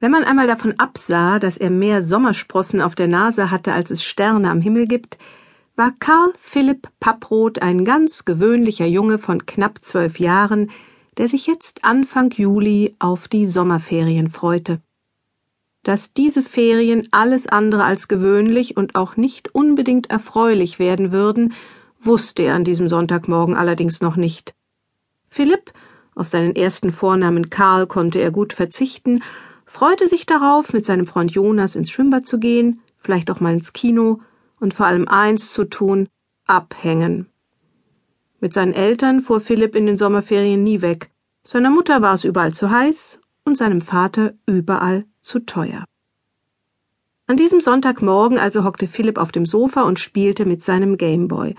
Wenn man einmal davon absah, dass er mehr Sommersprossen auf der Nase hatte, als es Sterne am Himmel gibt, war Karl Philipp Papproth ein ganz gewöhnlicher Junge von knapp zwölf Jahren, der sich jetzt Anfang Juli auf die Sommerferien freute. Dass diese Ferien alles andere als gewöhnlich und auch nicht unbedingt erfreulich werden würden, wusste er an diesem Sonntagmorgen allerdings noch nicht. Philipp, auf seinen ersten Vornamen Karl konnte er gut verzichten, freute sich darauf, mit seinem Freund Jonas ins Schwimmbad zu gehen, vielleicht auch mal ins Kino und vor allem eins zu tun, abhängen. Mit seinen Eltern fuhr Philipp in den Sommerferien nie weg. Seiner Mutter war es überall zu heiß und seinem Vater überall zu teuer. An diesem Sonntagmorgen also hockte Philipp auf dem Sofa und spielte mit seinem Gameboy.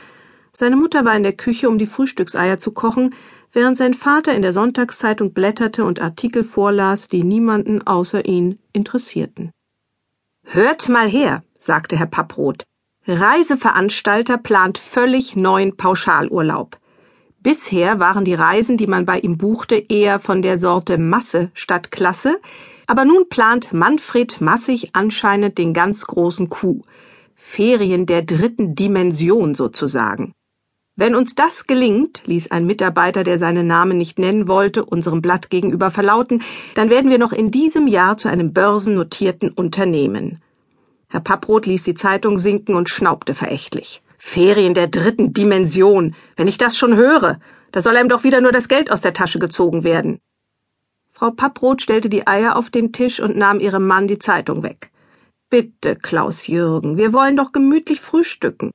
Seine Mutter war in der Küche, um die Frühstückseier zu kochen, während sein Vater in der Sonntagszeitung blätterte und Artikel vorlas, die niemanden außer ihn interessierten. Hört mal her, sagte Herr Papproth. Reiseveranstalter plant völlig neuen Pauschalurlaub. Bisher waren die Reisen, die man bei ihm buchte, eher von der Sorte Masse statt Klasse, aber nun plant Manfred Massig anscheinend den ganz großen Coup. Ferien der dritten Dimension sozusagen. Wenn uns das gelingt, ließ ein Mitarbeiter, der seinen Namen nicht nennen wollte, unserem Blatt gegenüber verlauten, dann werden wir noch in diesem Jahr zu einem börsennotierten Unternehmen. Herr Papproth ließ die Zeitung sinken und schnaubte verächtlich. Ferien der dritten Dimension. Wenn ich das schon höre, da soll einem doch wieder nur das Geld aus der Tasche gezogen werden. Frau Papproth stellte die Eier auf den Tisch und nahm ihrem Mann die Zeitung weg. Bitte, Klaus Jürgen, wir wollen doch gemütlich frühstücken.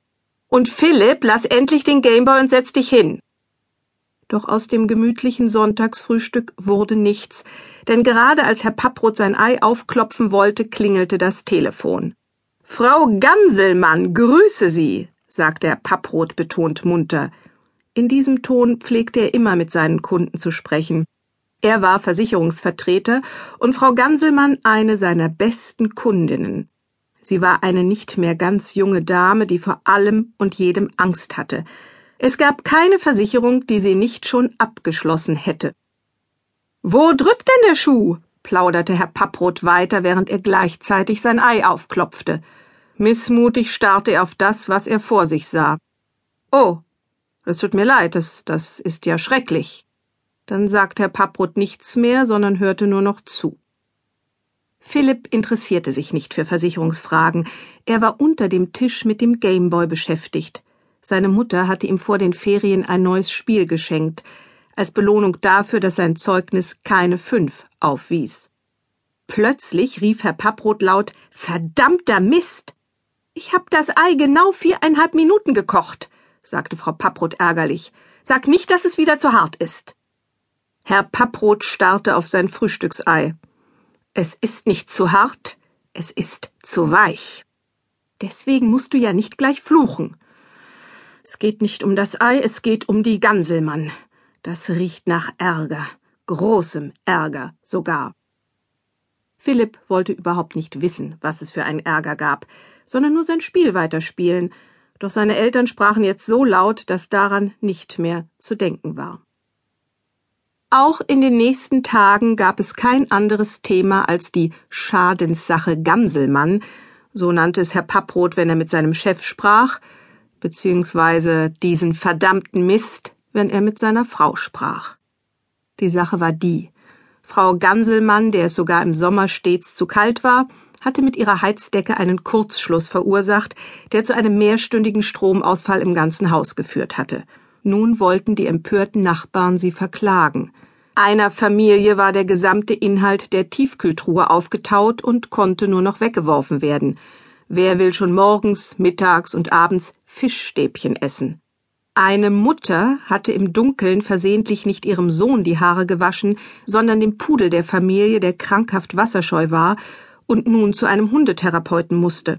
Und Philipp, lass endlich den Gameboy und setz dich hin. Doch aus dem gemütlichen Sonntagsfrühstück wurde nichts, denn gerade als Herr Papproth sein Ei aufklopfen wollte, klingelte das Telefon. Frau Ganselmann, grüße Sie, sagte Herr Papproth betont munter. In diesem Ton pflegte er immer mit seinen Kunden zu sprechen. Er war Versicherungsvertreter und Frau Ganselmann eine seiner besten Kundinnen. Sie war eine nicht mehr ganz junge Dame, die vor allem und jedem Angst hatte. Es gab keine Versicherung, die sie nicht schon abgeschlossen hätte. Wo drückt denn der Schuh? plauderte Herr Papproth weiter, während er gleichzeitig sein Ei aufklopfte. Missmutig starrte er auf das, was er vor sich sah. Oh, es tut mir leid, das, das ist ja schrecklich. Dann sagte Herr Papproth nichts mehr, sondern hörte nur noch zu. Philipp interessierte sich nicht für Versicherungsfragen. Er war unter dem Tisch mit dem Gameboy beschäftigt. Seine Mutter hatte ihm vor den Ferien ein neues Spiel geschenkt, als Belohnung dafür, dass sein Zeugnis keine fünf aufwies. Plötzlich rief Herr Papproth laut Verdammter Mist. Ich hab das Ei genau viereinhalb Minuten gekocht, sagte Frau Papproth ärgerlich. Sag nicht, dass es wieder zu hart ist. Herr Papproth starrte auf sein Frühstücksei. Es ist nicht zu hart, es ist zu weich. Deswegen musst du ja nicht gleich fluchen. Es geht nicht um das Ei, es geht um die Ganselmann. Das riecht nach Ärger, großem Ärger sogar. Philipp wollte überhaupt nicht wissen, was es für einen Ärger gab, sondern nur sein Spiel weiterspielen, doch seine Eltern sprachen jetzt so laut, dass daran nicht mehr zu denken war. Auch in den nächsten Tagen gab es kein anderes Thema als die Schadenssache Gamselmann, so nannte es Herr Papproth, wenn er mit seinem Chef sprach, beziehungsweise diesen verdammten Mist, wenn er mit seiner Frau sprach. Die Sache war die. Frau Ganselmann, der es sogar im Sommer stets zu kalt war, hatte mit ihrer Heizdecke einen Kurzschluss verursacht, der zu einem mehrstündigen Stromausfall im ganzen Haus geführt hatte. Nun wollten die empörten Nachbarn sie verklagen. Einer Familie war der gesamte Inhalt der Tiefkühltruhe aufgetaut und konnte nur noch weggeworfen werden. Wer will schon morgens, mittags und abends Fischstäbchen essen? Eine Mutter hatte im Dunkeln versehentlich nicht ihrem Sohn die Haare gewaschen, sondern dem Pudel der Familie, der krankhaft wasserscheu war und nun zu einem Hundetherapeuten musste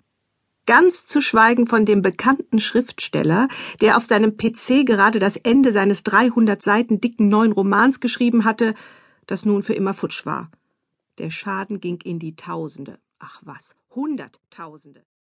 ganz zu schweigen von dem bekannten Schriftsteller, der auf seinem PC gerade das Ende seines 300 Seiten dicken neuen Romans geschrieben hatte, das nun für immer futsch war. Der Schaden ging in die Tausende. Ach was, Hunderttausende.